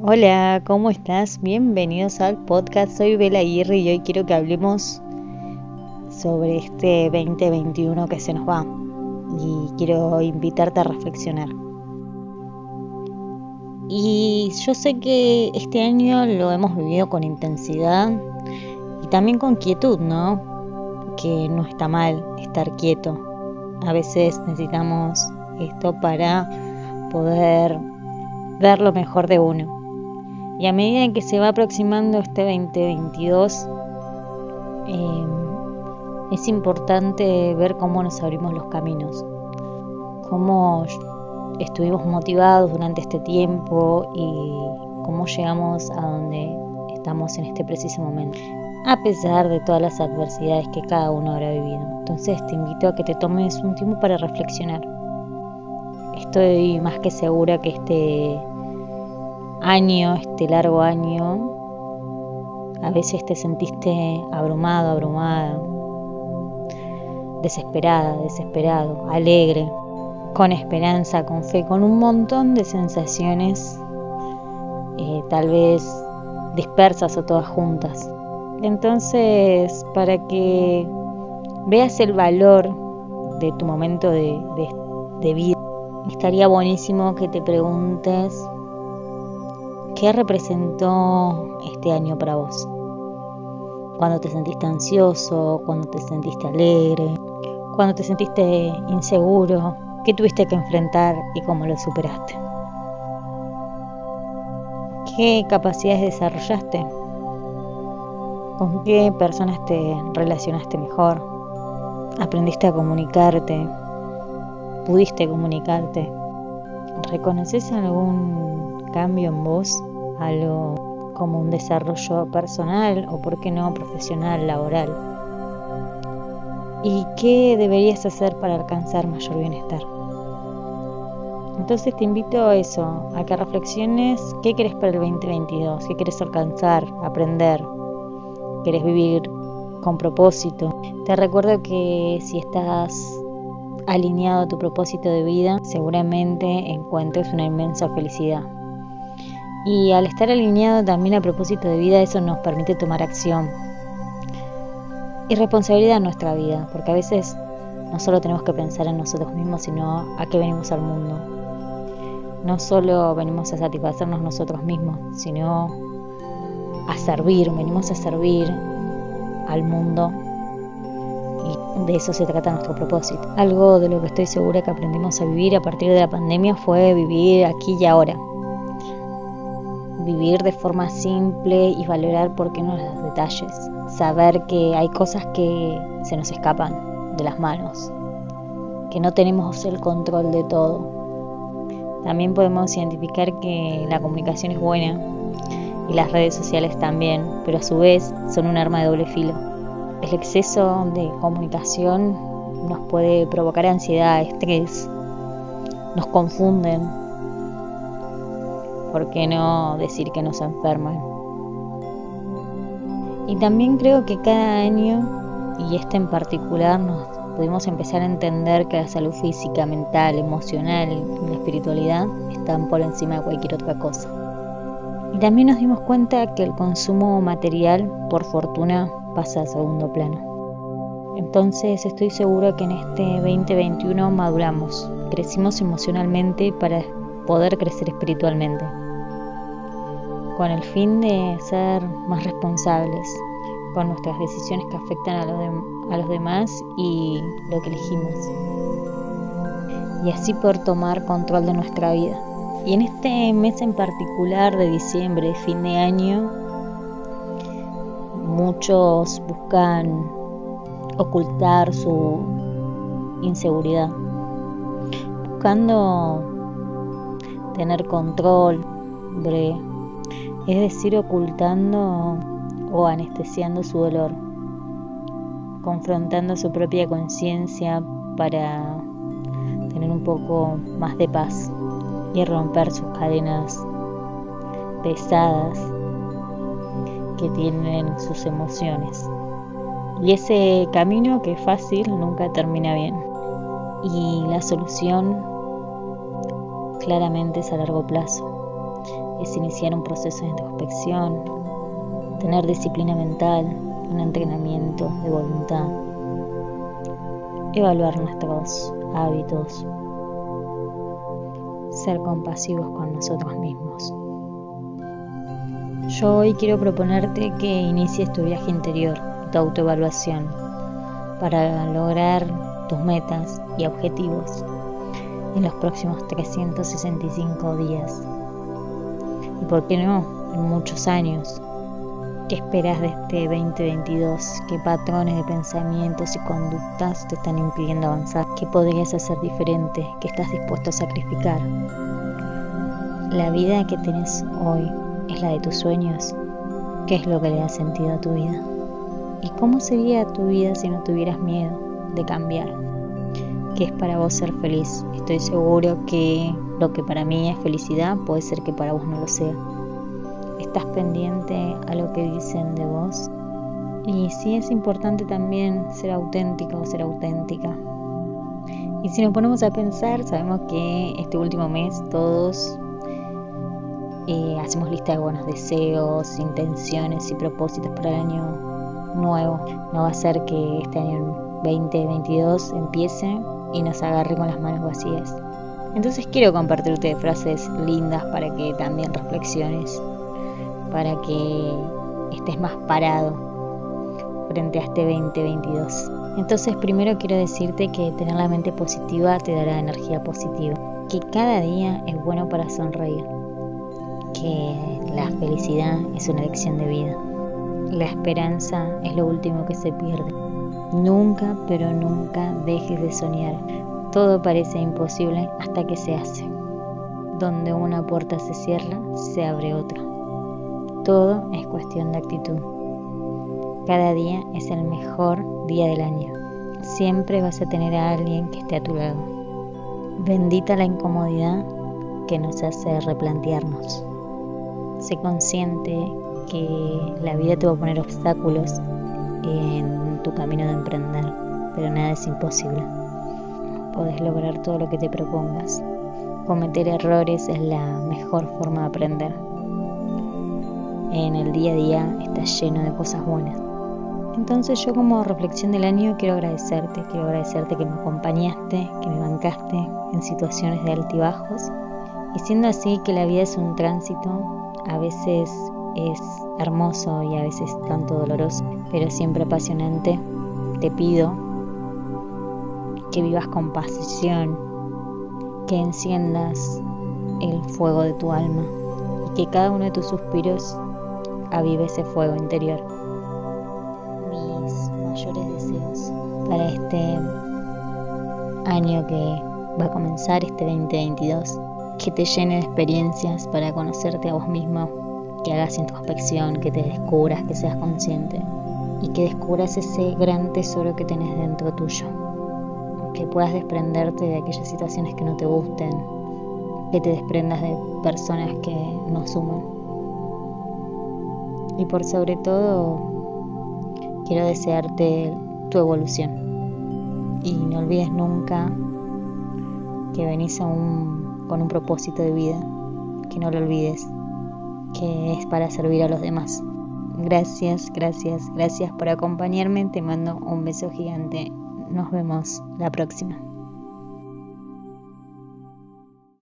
Hola, ¿cómo estás? Bienvenidos al podcast. Soy Bela Aguirre y hoy quiero que hablemos sobre este 2021 que se nos va. Y quiero invitarte a reflexionar. Y yo sé que este año lo hemos vivido con intensidad y también con quietud, ¿no? Que no está mal estar quieto. A veces necesitamos esto para poder ver lo mejor de uno. Y a medida que se va aproximando este 2022, eh, es importante ver cómo nos abrimos los caminos, cómo estuvimos motivados durante este tiempo y cómo llegamos a donde estamos en este preciso momento, a pesar de todas las adversidades que cada uno habrá vivido. Entonces te invito a que te tomes un tiempo para reflexionar. Estoy más que segura que este año, este largo año, a veces te sentiste abrumado, abrumada, desesperada, desesperado, alegre, con esperanza, con fe, con un montón de sensaciones, eh, tal vez dispersas o todas juntas. Entonces, para que veas el valor de tu momento de, de vida, estaría buenísimo que te preguntes ¿Qué representó este año para vos? Cuando te sentiste ansioso, cuando te sentiste alegre, cuando te sentiste inseguro, ¿qué tuviste que enfrentar y cómo lo superaste? ¿Qué capacidades desarrollaste? ¿Con qué personas te relacionaste mejor? ¿Aprendiste a comunicarte? ¿Pudiste comunicarte? ¿Reconoces algún cambio en vos? Algo como un desarrollo personal o, por qué no, profesional, laboral. ¿Y qué deberías hacer para alcanzar mayor bienestar? Entonces te invito a eso, a que reflexiones qué querés para el 2022, qué querés alcanzar, aprender, querés vivir con propósito. Te recuerdo que si estás alineado a tu propósito de vida, seguramente encuentres una inmensa felicidad. Y al estar alineado también a propósito de vida, eso nos permite tomar acción y responsabilidad en nuestra vida, porque a veces no solo tenemos que pensar en nosotros mismos, sino a qué venimos al mundo. No solo venimos a satisfacernos nosotros mismos, sino a servir, venimos a servir al mundo y de eso se trata nuestro propósito. Algo de lo que estoy segura que aprendimos a vivir a partir de la pandemia fue vivir aquí y ahora vivir de forma simple y valorar por qué no los detalles. Saber que hay cosas que se nos escapan de las manos, que no tenemos el control de todo. También podemos identificar que la comunicación es buena y las redes sociales también, pero a su vez son un arma de doble filo. El exceso de comunicación nos puede provocar ansiedad, estrés, nos confunden, ¿por qué no decir que nos enferman? Y también creo que cada año, y este en particular, nos pudimos empezar a entender que la salud física, mental, emocional y la espiritualidad están por encima de cualquier otra cosa. Y también nos dimos cuenta que el consumo material, por fortuna, pasa a segundo plano. Entonces estoy segura que en este 2021 maduramos, crecimos emocionalmente para poder crecer espiritualmente, con el fin de ser más responsables con nuestras decisiones que afectan a, a los demás y lo que elegimos, y así poder tomar control de nuestra vida. Y en este mes en particular de diciembre, fin de año, muchos buscan ocultar su inseguridad, buscando tener control es decir, ocultando o anestesiando su dolor, confrontando su propia conciencia para tener un poco más de paz y romper sus cadenas pesadas que tienen sus emociones. Y ese camino que es fácil nunca termina bien. Y la solución claramente es a largo plazo. es iniciar un proceso de introspección, tener disciplina mental, un entrenamiento de voluntad, evaluar nuestros hábitos, ser compasivos con nosotros mismos. Yo hoy quiero proponerte que inicies tu viaje interior, tu autoevaluación, para lograr tus metas y objetivos en los próximos 365 días. Y por qué no, en muchos años. ¿Qué esperas de este 2022? ¿Qué patrones de pensamientos y conductas te están impidiendo avanzar? ¿Qué podrías hacer diferente? ¿Qué estás dispuesto a sacrificar? La vida que tienes hoy es la de tus sueños. ¿Qué es lo que le da sentido a tu vida? ¿Y cómo sería tu vida si no tuvieras miedo de cambiar? ¿Qué es para vos ser feliz? Estoy seguro que lo que para mí es felicidad puede ser que para vos no lo sea. ¿Estás pendiente a lo que dicen de vos? Y sí es importante también ser auténtico o ser auténtica. Y si nos ponemos a pensar, sabemos que este último mes todos eh, hacemos lista de buenos deseos, intenciones y propósitos para el año nuevo. No va a ser que este año 2022 empiece y nos agarre con las manos vacías. Entonces quiero compartirte frases lindas para que también reflexiones, para que estés más parado frente a este 2022. Entonces primero quiero decirte que tener la mente positiva te dará energía positiva, que cada día es bueno para sonreír que la felicidad es una lección de vida. La esperanza es lo último que se pierde. Nunca, pero nunca dejes de soñar. Todo parece imposible hasta que se hace. Donde una puerta se cierra, se abre otra. Todo es cuestión de actitud. Cada día es el mejor día del año. Siempre vas a tener a alguien que esté a tu lado. Bendita la incomodidad que nos hace replantearnos. Sé consciente que la vida te va a poner obstáculos en tu camino de emprender, pero nada es imposible. Podés lograr todo lo que te propongas. Cometer errores es la mejor forma de aprender. En el día a día está lleno de cosas buenas. Entonces yo como reflexión del año quiero agradecerte, quiero agradecerte que me acompañaste, que me bancaste en situaciones de altibajos. Y siendo así que la vida es un tránsito, a veces es hermoso y a veces tanto doloroso, pero siempre apasionante. Te pido que vivas con pasión, que enciendas el fuego de tu alma y que cada uno de tus suspiros avive ese fuego interior. Mis mayores deseos para este año que va a comenzar, este 2022 que te llene de experiencias para conocerte a vos mismo, que hagas introspección, que te descubras, que seas consciente y que descubras ese gran tesoro que tenés dentro tuyo. Que puedas desprenderte de aquellas situaciones que no te gusten, que te desprendas de personas que no suman. Y por sobre todo, quiero desearte tu evolución. Y no olvides nunca que venís con un propósito de vida, que no lo olvides, que es para servir a los demás. Gracias, gracias, gracias por acompañarme, te mando un beso gigante, nos vemos la próxima.